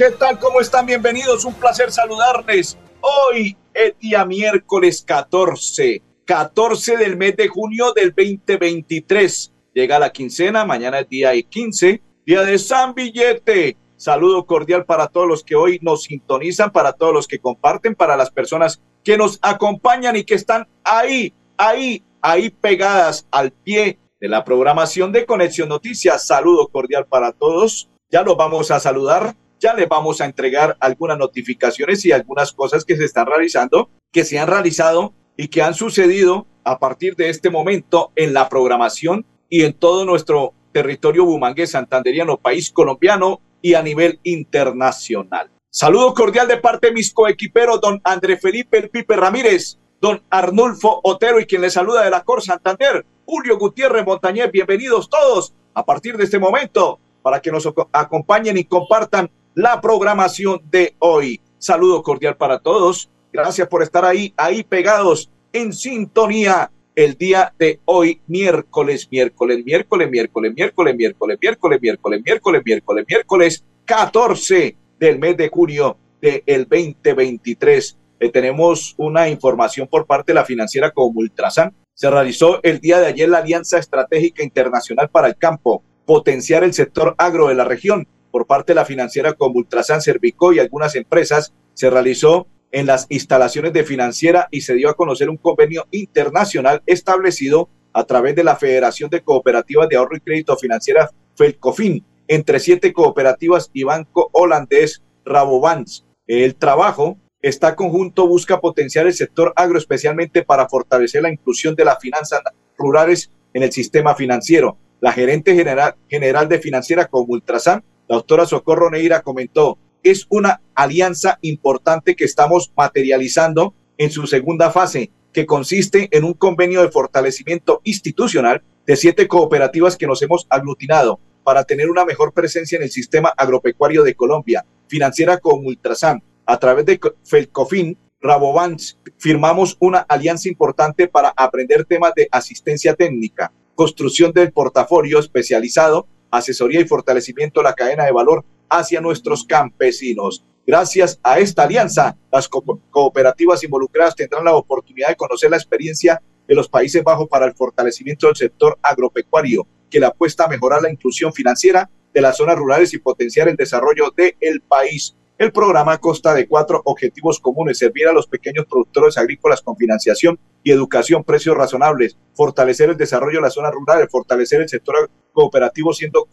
¿Qué tal? ¿Cómo están? Bienvenidos. Un placer saludarles. Hoy es día miércoles 14, 14 del mes de junio del 2023. Llega la quincena, mañana es día 15, día de San Billete. Saludo cordial para todos los que hoy nos sintonizan, para todos los que comparten, para las personas que nos acompañan y que están ahí, ahí, ahí pegadas al pie de la programación de Conexión Noticias. Saludo cordial para todos. Ya los vamos a saludar ya les vamos a entregar algunas notificaciones y algunas cosas que se están realizando, que se han realizado y que han sucedido a partir de este momento en la programación y en todo nuestro territorio bumangue santanderiano, país colombiano y a nivel internacional. Saludo cordial de parte de mis coequiperos, don André Felipe El Pipe Ramírez, don Arnulfo Otero y quien le saluda de la Cor Santander, Julio Gutiérrez Montañez, bienvenidos todos a partir de este momento para que nos acompañen y compartan la programación de hoy. Saludo cordial para todos. Gracias por estar ahí, ahí pegados en sintonía el día de hoy, miércoles, miércoles, miércoles, miércoles, miércoles, miércoles, miércoles, miércoles, miércoles, miércoles, miércoles, 14 del mes de junio del 2023. tenemos una información por parte de la financiera como Ultrasan. Se realizó el día de ayer la Alianza Estratégica Internacional para el Campo, potenciar el sector agro de la región por parte de la financiera como Ultrasan Servico y algunas empresas se realizó en las instalaciones de financiera y se dio a conocer un convenio internacional establecido a través de la Federación de Cooperativas de Ahorro y Crédito Financiera FELCOFIN entre siete cooperativas y banco holandés Rabobank. El trabajo está conjunto busca potenciar el sector agro especialmente para fortalecer la inclusión de las finanzas rurales en el sistema financiero. La gerente general, general de financiera como Ultrasan la doctora Socorro Neira comentó, es una alianza importante que estamos materializando en su segunda fase, que consiste en un convenio de fortalecimiento institucional de siete cooperativas que nos hemos aglutinado para tener una mejor presencia en el sistema agropecuario de Colombia, financiera con Ultrasan. A través de Felcofin, Rabobank, firmamos una alianza importante para aprender temas de asistencia técnica, construcción del portafolio especializado asesoría y fortalecimiento de la cadena de valor hacia nuestros campesinos. Gracias a esta alianza, las cooperativas involucradas tendrán la oportunidad de conocer la experiencia de los Países Bajos para el fortalecimiento del sector agropecuario, que le apuesta a mejorar la inclusión financiera de las zonas rurales y potenciar el desarrollo del país. El programa consta de cuatro objetivos comunes, servir a los pequeños productores agrícolas con financiación y educación, precios razonables, fortalecer el desarrollo de las zonas rurales, fortalecer el sector cooperativo siendo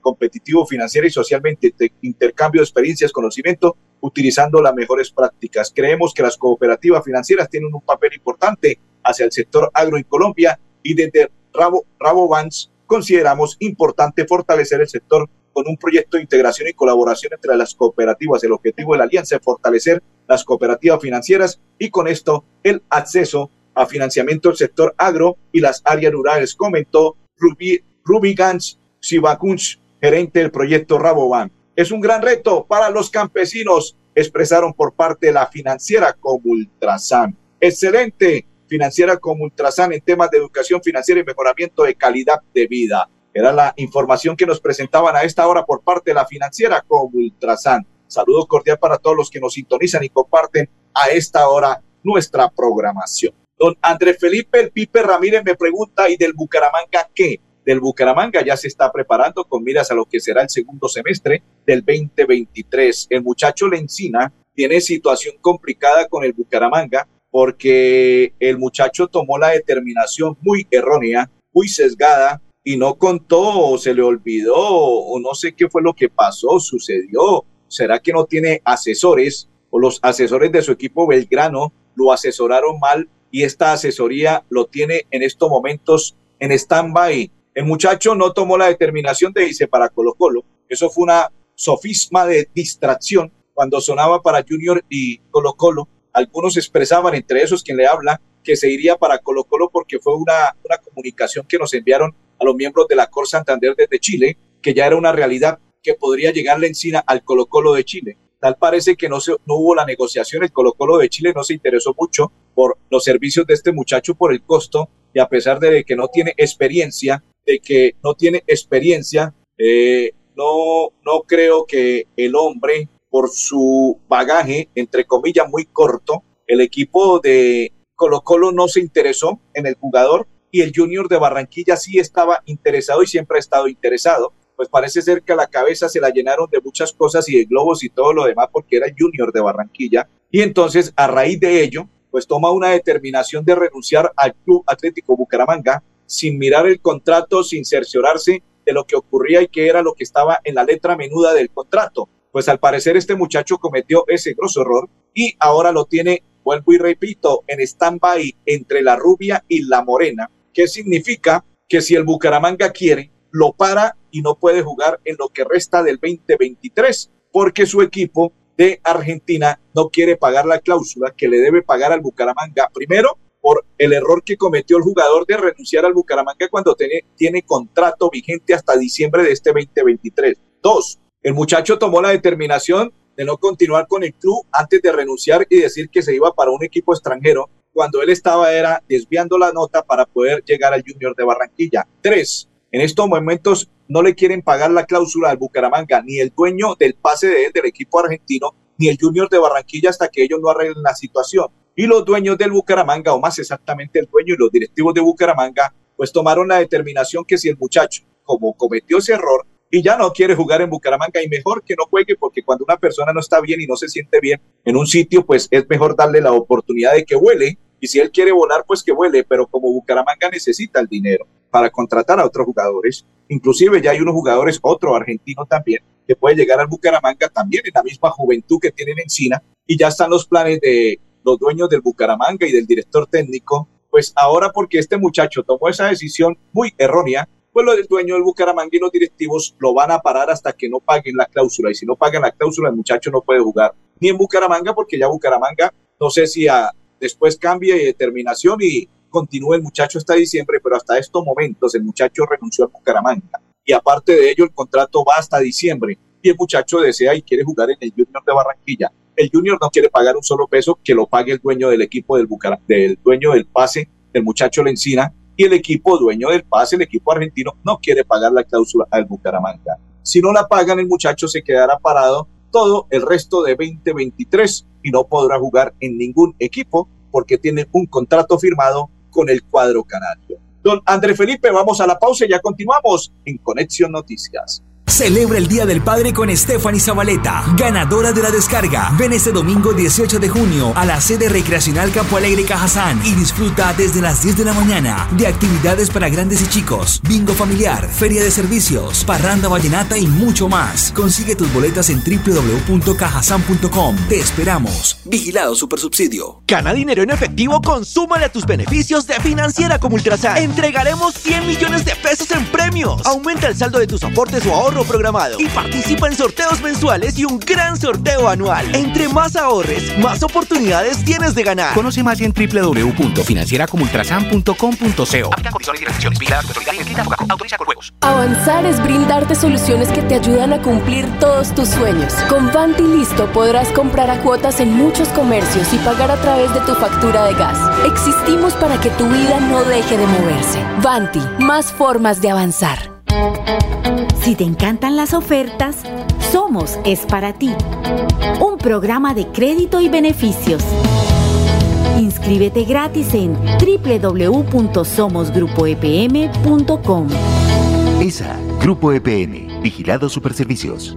competitivo financiera y socialmente, intercambio de experiencias, conocimiento, utilizando las mejores prácticas. Creemos que las cooperativas financieras tienen un papel importante hacia el sector agro en Colombia y desde Rabo, Rabo consideramos importante fortalecer el sector con un proyecto de integración y colaboración entre las cooperativas. El objetivo de la alianza es fortalecer las cooperativas financieras y con esto el acceso a financiamiento del sector agro y las áreas rurales, comentó Ruby, Gans gerente del proyecto Rabobank. Es un gran reto para los campesinos, expresaron por parte de la financiera Comultrasan. Excelente financiera Comultrasan en temas de educación financiera y mejoramiento de calidad de vida. Era la información que nos presentaban a esta hora por parte de la financiera como Ultrasan. Saludos cordial para todos los que nos sintonizan y comparten a esta hora nuestra programación. Don Andrés Felipe El Pipe Ramírez me pregunta, ¿y del Bucaramanga qué? Del Bucaramanga ya se está preparando con miras a lo que será el segundo semestre del 2023. El muchacho Lencina tiene situación complicada con el Bucaramanga porque el muchacho tomó la determinación muy errónea, muy sesgada y no contó o se le olvidó o no sé qué fue lo que pasó, sucedió. ¿Será que no tiene asesores o los asesores de su equipo Belgrano lo asesoraron mal y esta asesoría lo tiene en estos momentos en stand-by? El muchacho no tomó la determinación de irse para Colo Colo. Eso fue una sofisma de distracción cuando sonaba para Junior y Colo Colo, algunos expresaban, entre esos quien le habla, que se iría para Colo Colo porque fue una, una comunicación que nos enviaron a los miembros de la Cor Santander desde Chile, que ya era una realidad que podría llegarle encima al Colo Colo de Chile. Tal parece que no, se, no hubo la negociación, el Colo Colo de Chile no se interesó mucho por los servicios de este muchacho, por el costo, y a pesar de que no tiene experiencia, de que no tiene experiencia, eh, no, no creo que el hombre, por su bagaje, entre comillas, muy corto, el equipo de Colo Colo no se interesó en el jugador y el Junior de Barranquilla sí estaba interesado y siempre ha estado interesado. Pues parece ser que a la cabeza se la llenaron de muchas cosas y de globos y todo lo demás porque era Junior de Barranquilla. Y entonces, a raíz de ello, pues toma una determinación de renunciar al Club Atlético Bucaramanga sin mirar el contrato, sin cerciorarse de lo que ocurría y qué era lo que estaba en la letra menuda del contrato. Pues al parecer este muchacho cometió ese grosso error y ahora lo tiene, vuelvo y repito, en stand-by entre la rubia y la morena, que significa que si el Bucaramanga quiere, lo para y no puede jugar en lo que resta del 2023, porque su equipo de Argentina no quiere pagar la cláusula que le debe pagar al Bucaramanga. Primero, por el error que cometió el jugador de renunciar al Bucaramanga cuando tiene, tiene contrato vigente hasta diciembre de este 2023. Dos, el muchacho tomó la determinación de no continuar con el club antes de renunciar y decir que se iba para un equipo extranjero cuando él estaba era desviando la nota para poder llegar al Junior de Barranquilla. Tres, en estos momentos no le quieren pagar la cláusula al Bucaramanga, ni el dueño del pase de del equipo argentino, ni el Junior de Barranquilla hasta que ellos no arreglen la situación. Y los dueños del Bucaramanga, o más exactamente el dueño y los directivos de Bucaramanga, pues tomaron la determinación que si el muchacho, como cometió ese error y ya no quiere jugar en Bucaramanga, y mejor que no juegue, porque cuando una persona no está bien y no se siente bien en un sitio, pues es mejor darle la oportunidad de que huele. Y si él quiere volar, pues que vuele, pero como Bucaramanga necesita el dinero para contratar a otros jugadores, inclusive ya hay unos jugadores, otro argentino también, que puede llegar al Bucaramanga también en la misma juventud que tienen Encina, y ya están los planes de los dueños del Bucaramanga y del director técnico, pues ahora porque este muchacho tomó esa decisión muy errónea, pues lo del dueño del Bucaramanga y los directivos lo van a parar hasta que no paguen la cláusula. Y si no pagan la cláusula, el muchacho no puede jugar ni en Bucaramanga, porque ya Bucaramanga, no sé si después cambie de determinación y continúe el muchacho hasta diciembre, pero hasta estos momentos el muchacho renunció a Bucaramanga. Y aparte de ello, el contrato va hasta diciembre y el muchacho desea y quiere jugar en el Junior de Barranquilla. El Junior no quiere pagar un solo peso, que lo pague el dueño del equipo del Bucaramanga, del dueño del pase, el muchacho Lencina, y el equipo dueño del pase, el equipo argentino, no quiere pagar la cláusula al Bucaramanga. Si no la pagan, el muchacho se quedará parado todo el resto de 2023 y no podrá jugar en ningún equipo porque tiene un contrato firmado con el cuadro canario. Don André Felipe, vamos a la pausa y ya continuamos en Conexión Noticias. Celebra el Día del Padre con Stephanie Zabaleta, ganadora de la descarga. Ven este domingo 18 de junio a la sede recreacional Campo Alegre Cajazán y disfruta desde las 10 de la mañana de actividades para grandes y chicos, bingo familiar, feria de servicios, parranda vallenata y mucho más. Consigue tus boletas en www.cajazán.com. Te esperamos. Vigilado Supersubsidio. Gana dinero en efectivo, consúmale a tus beneficios de Financiera como Ultrasan. Entregaremos 100 millones de pesos en premios. Aumenta el saldo de tus aportes o ahorros programado y participa en sorteos mensuales y un gran sorteo anual. Entre más ahorres, más oportunidades tienes de ganar. Conoce más en www.financieracomultrasan.com.co. Avanzar es brindarte soluciones que te ayudan a cumplir todos tus sueños. Con Vanti Listo podrás comprar a cuotas en muchos comercios y pagar a través de tu factura de gas. Existimos para que tu vida no deje de moverse. Vanti, más formas de avanzar. Si te encantan las ofertas, Somos es para ti. Un programa de crédito y beneficios. Inscríbete gratis en www.somosgrupoepm.com. ESA, Grupo EPM, Vigilado Superservicios.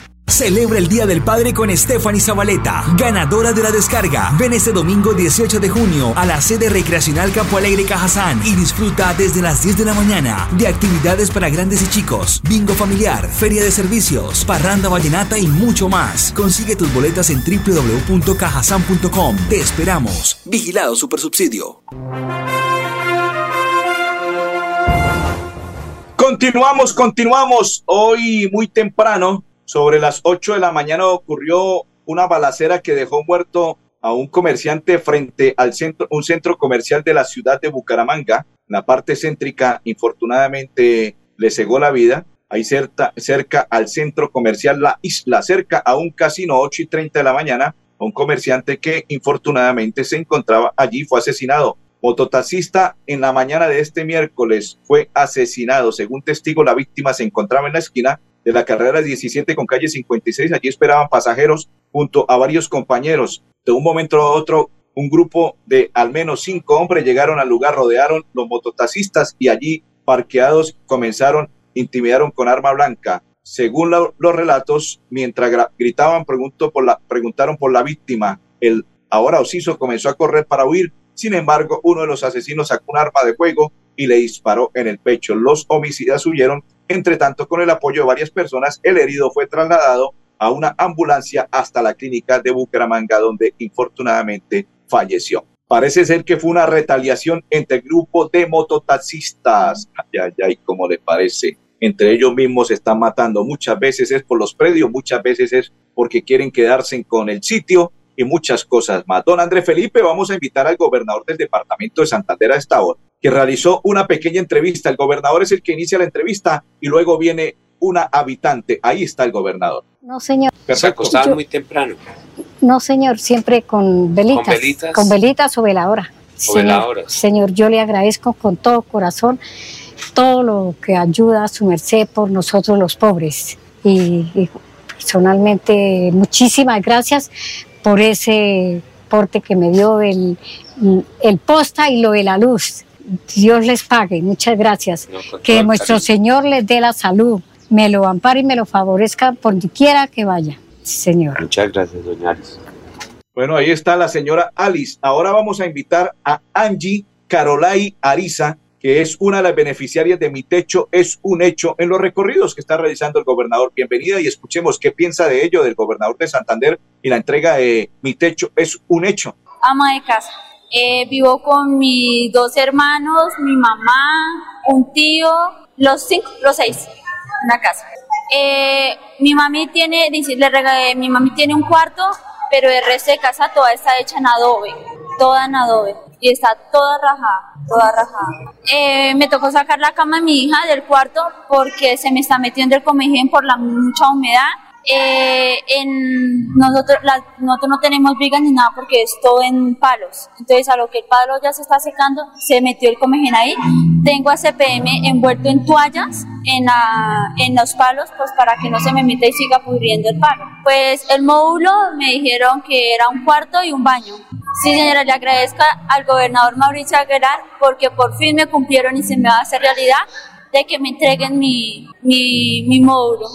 Celebra el Día del Padre con Stephanie Zabaleta, ganadora de la descarga. Ven este domingo 18 de junio a la sede recreacional Campo Alegre Cajazán y disfruta desde las 10 de la mañana de actividades para grandes y chicos, bingo familiar, feria de servicios, parranda vallenata y mucho más. Consigue tus boletas en www.cajazán.com. Te esperamos. Vigilado Supersubsidio. Continuamos, continuamos. Hoy muy temprano, sobre las 8 de la mañana, ocurrió una balacera que dejó muerto a un comerciante frente al centro, un centro comercial de la ciudad de Bucaramanga. La parte céntrica, infortunadamente, le cegó la vida. Ahí cerca, cerca al centro comercial La Isla, cerca a un casino, 8 y 30 de la mañana, un comerciante que infortunadamente se encontraba allí fue asesinado. Mototaxista en la mañana de este miércoles fue asesinado. Según testigo, la víctima se encontraba en la esquina de la carrera 17 con calle 56. Allí esperaban pasajeros junto a varios compañeros. De un momento a otro, un grupo de al menos cinco hombres llegaron al lugar, rodearon los mototaxistas y allí parqueados comenzaron, intimidaron con arma blanca. Según los relatos, mientras gritaban, preguntó por la, preguntaron por la víctima. El ahora ociso comenzó a correr para huir sin embargo, uno de los asesinos sacó un arma de fuego y le disparó en el pecho. Los homicidas huyeron. Entre tanto, con el apoyo de varias personas, el herido fue trasladado a una ambulancia hasta la clínica de Bucaramanga, donde infortunadamente falleció. Parece ser que fue una retaliación entre el grupo de mototaxistas. Ay, ay, ay, ¿cómo le parece? Entre ellos mismos se están matando. Muchas veces es por los predios, muchas veces es porque quieren quedarse con el sitio y muchas cosas más. Don André Felipe, vamos a invitar al gobernador del departamento de Santander a esta hora, que realizó una pequeña entrevista. El gobernador es el que inicia la entrevista y luego viene una habitante. Ahí está el gobernador. No, señor. Se acostaban muy temprano. No, señor, siempre con velitas. Con velitas. Con velitas o veladora. O veladoras. Señor, yo le agradezco con todo corazón todo lo que ayuda a su merced por nosotros los pobres. Y, y personalmente, muchísimas gracias por ese porte que me dio el, el posta y lo de la luz. Dios les pague, muchas gracias. que nuestro Señor les dé la salud, me lo ampare y me lo favorezca por donde quiera que vaya, Señor. Muchas gracias, doña Alice. Bueno, ahí está la señora Alice. Ahora vamos a invitar a Angie Carolai Ariza, que es una de las beneficiarias de Mi Techo es un hecho en los recorridos que está realizando el gobernador. Bienvenida y escuchemos qué piensa de ello del gobernador de Santander y la entrega de Mi Techo es un hecho. Ama de casa. Eh, vivo con mis dos hermanos, mi mamá, un tío, los cinco, los seis, una casa. Eh, mi mami tiene, dice, le regalé, mi mami tiene un cuarto, pero el resto de casa toda está hecha en adobe, toda en adobe y está toda rajada, toda rajada. Eh, me tocó sacar la cama de mi hija del cuarto porque se me está metiendo el comején por la mucha humedad. Eh, en nosotros, nosotros no tenemos vigas ni nada porque es todo en palos. Entonces, a lo que el palo ya se está secando, se metió el comején ahí. Tengo a CPM envuelto en toallas en, la, en los palos, pues para que no se me meta y siga pudriendo el palo. Pues el módulo me dijeron que era un cuarto y un baño. Sí, señora, le agradezco al gobernador Mauricio Aguilar porque por fin me cumplieron y se me va a hacer realidad de que me entreguen mi, mi, mi módulo.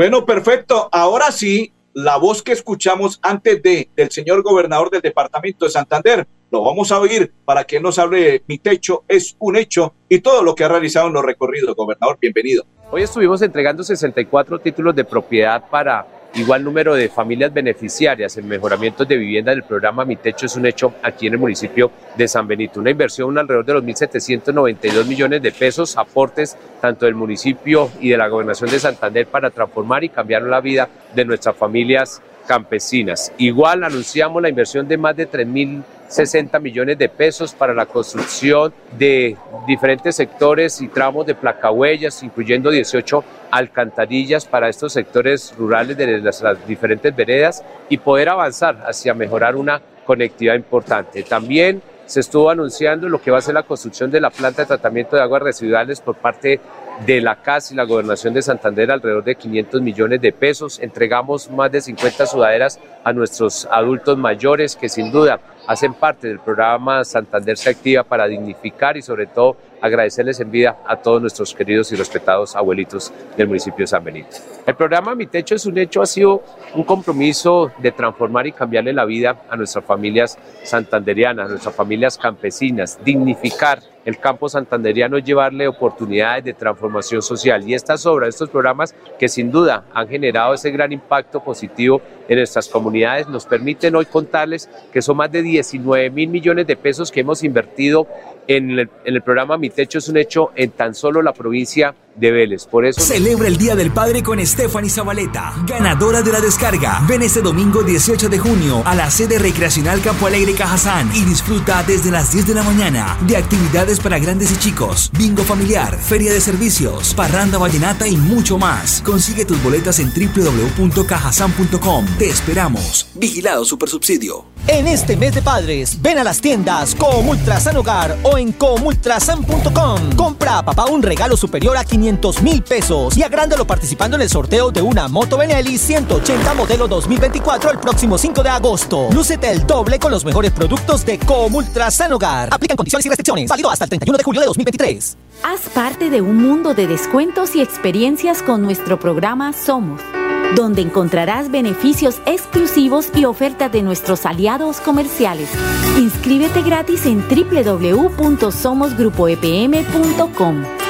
Bueno, perfecto. Ahora sí, la voz que escuchamos antes de del señor gobernador del departamento de Santander, lo vamos a oír para que nos hable mi techo es un hecho y todo lo que ha realizado en los recorridos. Gobernador, bienvenido. Hoy estuvimos entregando 64 títulos de propiedad para igual número de familias beneficiarias en mejoramientos de vivienda del programa Mi Techo es un hecho aquí en el municipio de San Benito. Una inversión alrededor de los 1.792 millones de pesos, aportes tanto del municipio y de la gobernación de Santander para transformar y cambiar la vida de nuestras familias campesinas. Igual anunciamos la inversión de más de 3.060 millones de pesos para la construcción de diferentes sectores y tramos de placahuellas, incluyendo 18 alcantarillas para estos sectores rurales de las, las diferentes veredas y poder avanzar hacia mejorar una conectividad importante. También se estuvo anunciando lo que va a ser la construcción de la planta de tratamiento de aguas residuales por parte de la CAS y la Gobernación de Santander alrededor de 500 millones de pesos. Entregamos más de 50 sudaderas a nuestros adultos mayores que sin duda hacen parte del programa Santander se activa para dignificar y sobre todo agradecerles en vida a todos nuestros queridos y respetados abuelitos del municipio de San Benito. El programa Mi Techo es un hecho, ha sido un compromiso de transformar y cambiarle la vida a nuestras familias santanderianas, a nuestras familias campesinas, dignificar el campo santanderiano llevarle oportunidades de transformación social. Y estas obras, estos programas que sin duda han generado ese gran impacto positivo en nuestras comunidades, nos permiten hoy contarles que son más de 19 mil millones de pesos que hemos invertido en el programa Mi Techo es un hecho en tan solo la provincia de Vélez. Por eso celebra el Día del Padre con Stephanie Zabaleta, ganadora de la descarga. Ven este domingo 18 de junio a la sede recreacional Campo Alegre Cajazán y disfruta desde las 10 de la mañana de actividades para grandes y chicos, bingo familiar, feria de servicios, parranda vallenata y mucho más. Consigue tus boletas en www.cajazán.com. Te esperamos. Vigilado Supersubsidio. En este mes de padres, ven a las tiendas Comultrasan Hogar o en comultrasan.com. Compra a papá un regalo superior a 500 mil pesos y agrándalo participando en el sorteo de una Moto Benelli 180 modelo 2024 el próximo 5 de agosto. Lúcete el doble con los mejores productos de Comultrasan Hogar. Aplican condiciones y restricciones. Válido hasta el 31 de julio de 2023. Haz parte de un mundo de descuentos y experiencias con nuestro programa Somos donde encontrarás beneficios exclusivos y ofertas de nuestros aliados comerciales. Inscríbete gratis en www.somosgrupoepm.com.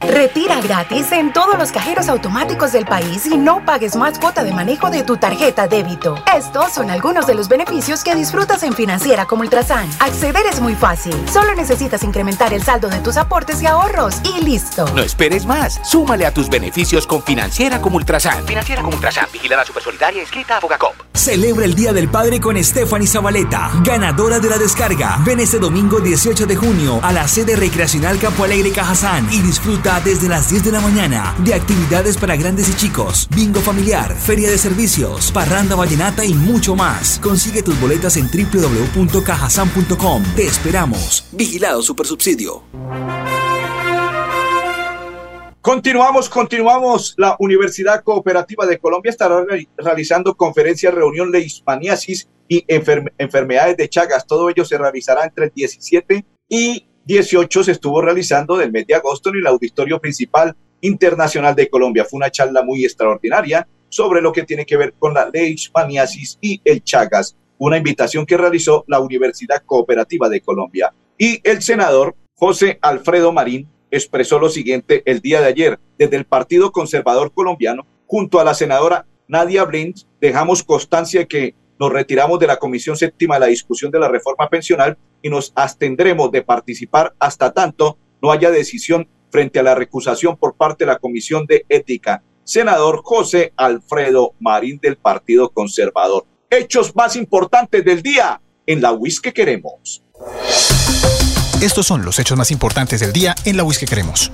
Retira gratis en todos los cajeros automáticos del país y no pagues más cuota de manejo de tu tarjeta débito. Estos son algunos de los beneficios que disfrutas en Financiera como Ultrasan. Acceder es muy fácil. Solo necesitas incrementar el saldo de tus aportes y ahorros y listo. No esperes más. Súmale a tus beneficios con Financiera como Ultrasan. Financiera como Ultrasan. Vigilada Supersolidaria inscrita a Fogacop. Celebra el Día del Padre con Stephanie Zabaleta, ganadora de la descarga. Ven este domingo 18 de junio a la sede recreacional Campo Alegre Cajazán y disfruta desde las 10 de la mañana de actividades para grandes y chicos, bingo familiar, feria de servicios, parranda vallenata y mucho más. Consigue tus boletas en www.cajazán.com. Te esperamos. Vigilado Supersubsidio. Continuamos, continuamos. La Universidad Cooperativa de Colombia estará realizando conferencias, reunión de hispaniasis y enfermedades de Chagas. Todo ello se realizará entre el 17 y 18 se estuvo realizando del mes de agosto en el Auditorio Principal Internacional de Colombia. Fue una charla muy extraordinaria sobre lo que tiene que ver con la ley hispaniasis y el Chagas, una invitación que realizó la Universidad Cooperativa de Colombia. Y el senador José Alfredo Marín expresó lo siguiente el día de ayer. Desde el Partido Conservador Colombiano, junto a la senadora Nadia Blins, dejamos constancia de que nos retiramos de la Comisión Séptima de la discusión de la reforma pensional y nos abstendremos de participar hasta tanto no haya decisión frente a la recusación por parte de la Comisión de Ética. Senador José Alfredo Marín del Partido Conservador. Hechos más importantes del día en la WIS que queremos. Estos son los hechos más importantes del día en la WIS que queremos.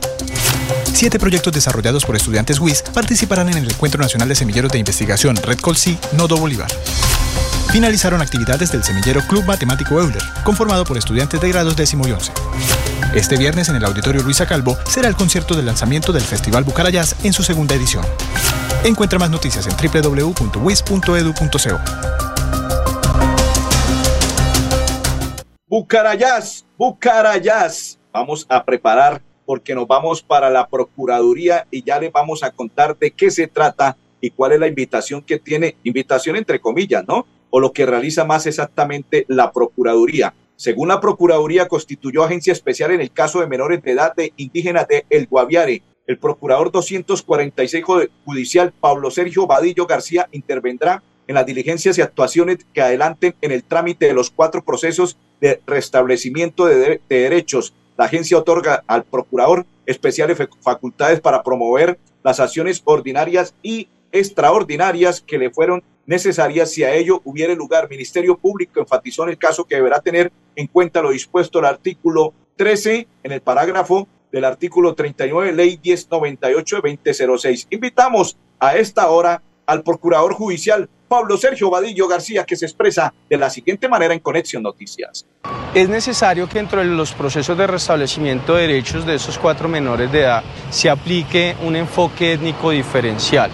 Siete proyectos desarrollados por estudiantes WIS participarán en el Encuentro Nacional de Semilleros de Investigación Red Colsi Nodo Bolívar. Finalizaron actividades del semillero Club Matemático Euler, conformado por estudiantes de grados décimo y once. Este viernes en el Auditorio Luisa Calvo será el concierto de lanzamiento del Festival Bucarayás en su segunda edición. Encuentra más noticias en www.wis.edu.co. Bucarayás, Bucarayás. Vamos a preparar porque nos vamos para la Procuraduría y ya les vamos a contar de qué se trata y cuál es la invitación que tiene, invitación entre comillas, ¿no? O lo que realiza más exactamente la Procuraduría. Según la Procuraduría, constituyó agencia especial en el caso de menores de edad de indígenas de El Guaviare. El procurador 246 judicial Pablo Sergio Vadillo García intervendrá en las diligencias y actuaciones que adelanten en el trámite de los cuatro procesos de restablecimiento de, de, derechos. La agencia otorga al procurador especiales facultades para promover las acciones ordinarias y extraordinarias que le fueron necesarias si a ello hubiere lugar. Ministerio Público enfatizó en el caso que deberá tener en cuenta lo dispuesto al artículo 13 en el parágrafo del artículo 39, ley 1098 de 2006. Invitamos a esta hora al procurador judicial Pablo Sergio Vadillo García, que se expresa de la siguiente manera en Conexión Noticias. Es necesario que dentro de los procesos de restablecimiento de derechos de esos cuatro menores de edad se aplique un enfoque étnico diferencial.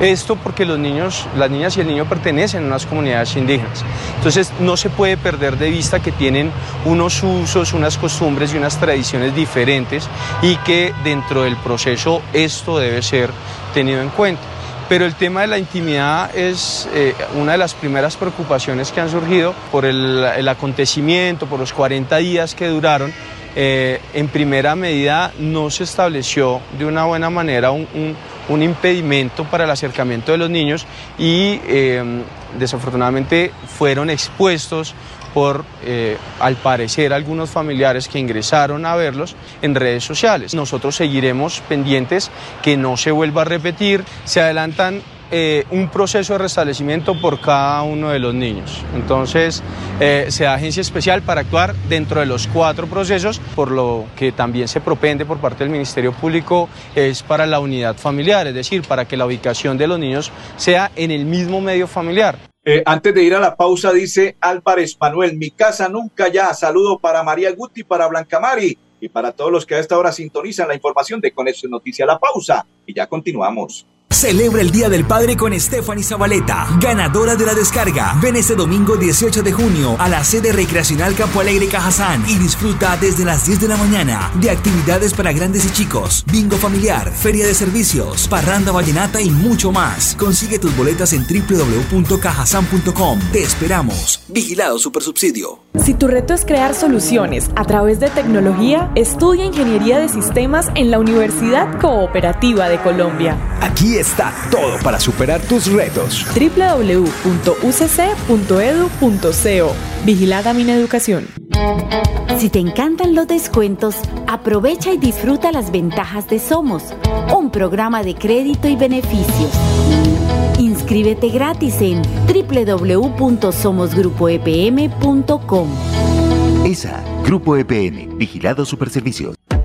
Esto porque los niños, las niñas y el niño pertenecen a unas comunidades indígenas. Entonces no se puede perder de vista que tienen unos usos, unas costumbres y unas tradiciones diferentes y que dentro del proceso esto debe ser tenido en cuenta. Pero el tema de la intimidad es eh, una de las primeras preocupaciones que han surgido por el, acontecimiento, por los 40 días que duraron. Eh, en primera medida no se estableció de una buena manera un impedimento para el acercamiento de los niños y em, desafortunadamente fueron expuestos por, eh, al parecer, algunos familiares que ingresaron a verlos en redes sociales. Nosotros seguiremos pendientes que no se vuelva a repetir. Se adelantan eh, un proceso de restablecimiento por cada uno de los niños. Entonces, eh, se da agencia especial para actuar dentro de los cuatro procesos, por lo que también se propende por parte del Ministerio Público es para la unidad familiar, es decir, para que la ubicación de los niños sea en el mismo medio familiar. Eh, antes de ir a la pausa, dice Álvarez Manuel, mi casa nunca ya. Saludo para María Guti, para Blanca Mari y para todos los que a esta hora sintonizan la información de Conexión Noticia. La pausa y ya continuamos. Celebra el Día del Padre con Stephanie Zabaleta, ganadora de la descarga. Ven este domingo 18 de junio a la sede recreacional Campo Alegre Cajazán y disfruta desde las 10 de la mañana de actividades para grandes y chicos, bingo familiar, feria de servicios, parranda vallenata y mucho más. Consigue tus boletas en www.cajazán.com. Te esperamos. Vigilado Supersubsidio. Si tu reto es crear soluciones a través de tecnología, estudia Ingeniería de Sistemas en la Universidad Cooperativa de Colombia. Aquí está todo para superar tus retos. www.ucc.edu.co Vigilada mi educación. Si te encantan los descuentos, aprovecha y disfruta las ventajas de Somos, un programa de crédito y beneficios. Inscríbete gratis en www.somosgrupoepm.com. ESA, Grupo EPN, Vigilado Superservicios.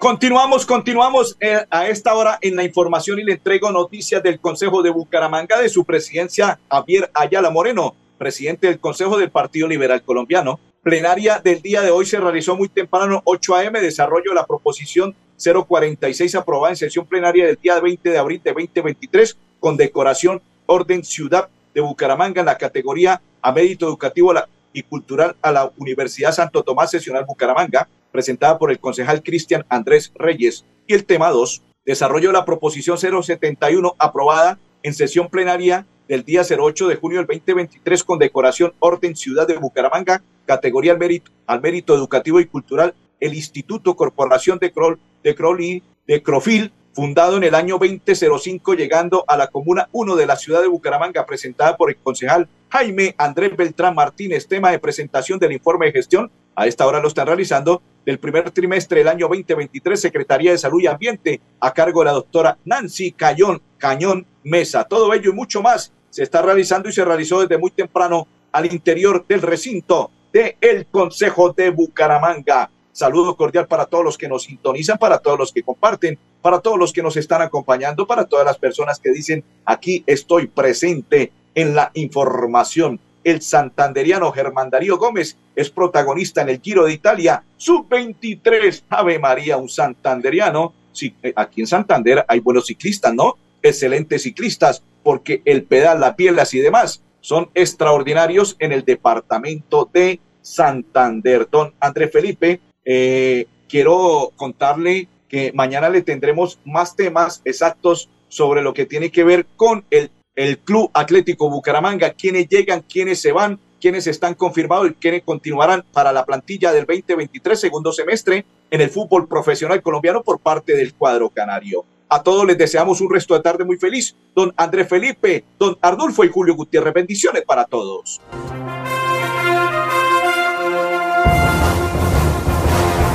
Continuamos, continuamos eh, a esta hora en la información y le entrego noticias del Consejo de Bucaramanga de su presidencia Javier Ayala Moreno, presidente del Consejo del Partido Liberal Colombiano. Plenaria del día de hoy se realizó muy temprano, 8 a.m., desarrollo de la proposición 046 aprobada en sesión plenaria del día 20 de abril de 2023 con decoración Orden Ciudad de Bucaramanga en la categoría a mérito educativo y cultural a la Universidad Santo Tomás Sesional Bucaramanga presentada por el concejal Cristian Andrés Reyes. Y el tema 2, desarrollo de la proposición 071 aprobada en sesión plenaria del día 08 de junio del 2023 con decoración Orden Ciudad de Bucaramanga, categoría al mérito, educativo y cultural, el Instituto Corporación de Crol de Crofil, fundado en el año 2005, llegando a la Comuna 1 de la ciudad de Bucaramanga, presentada por el concejal Jaime Andrés Beltrán Martínez, tema de presentación del informe de gestión. A esta hora lo están realizando del primer trimestre del año 2023, Secretaría de Salud y Ambiente, a cargo de la doctora Nancy Cañón, Cañón Mesa. Todo ello y mucho más se está realizando y se realizó desde muy temprano al interior del recinto del el Consejo de Bucaramanga. Saludo cordial para todos los que nos sintonizan, para todos los que comparten, para todos los que nos están acompañando, para todas las personas que dicen aquí estoy presente en la información el santanderiano Germán Darío Gómez es protagonista en el Giro de Italia, sub-23, Ave María, un santanderiano. Sí, eh, aquí en Santander hay buenos ciclistas, ¿no? Excelentes ciclistas, porque el pedal, las pielas y demás son extraordinarios en el departamento de Santander. Don André Felipe, eh, quiero contarle que mañana le tendremos más temas exactos sobre lo que tiene que ver con el el Club Atlético Bucaramanga, quiénes llegan, quiénes se van, quienes están confirmados y quienes continuarán para la plantilla del 2023 segundo semestre en el fútbol profesional colombiano por parte del cuadro canario. A todos les deseamos un resto de tarde muy feliz. Don Andrés Felipe, don Arnulfo y Julio Gutiérrez, bendiciones para todos.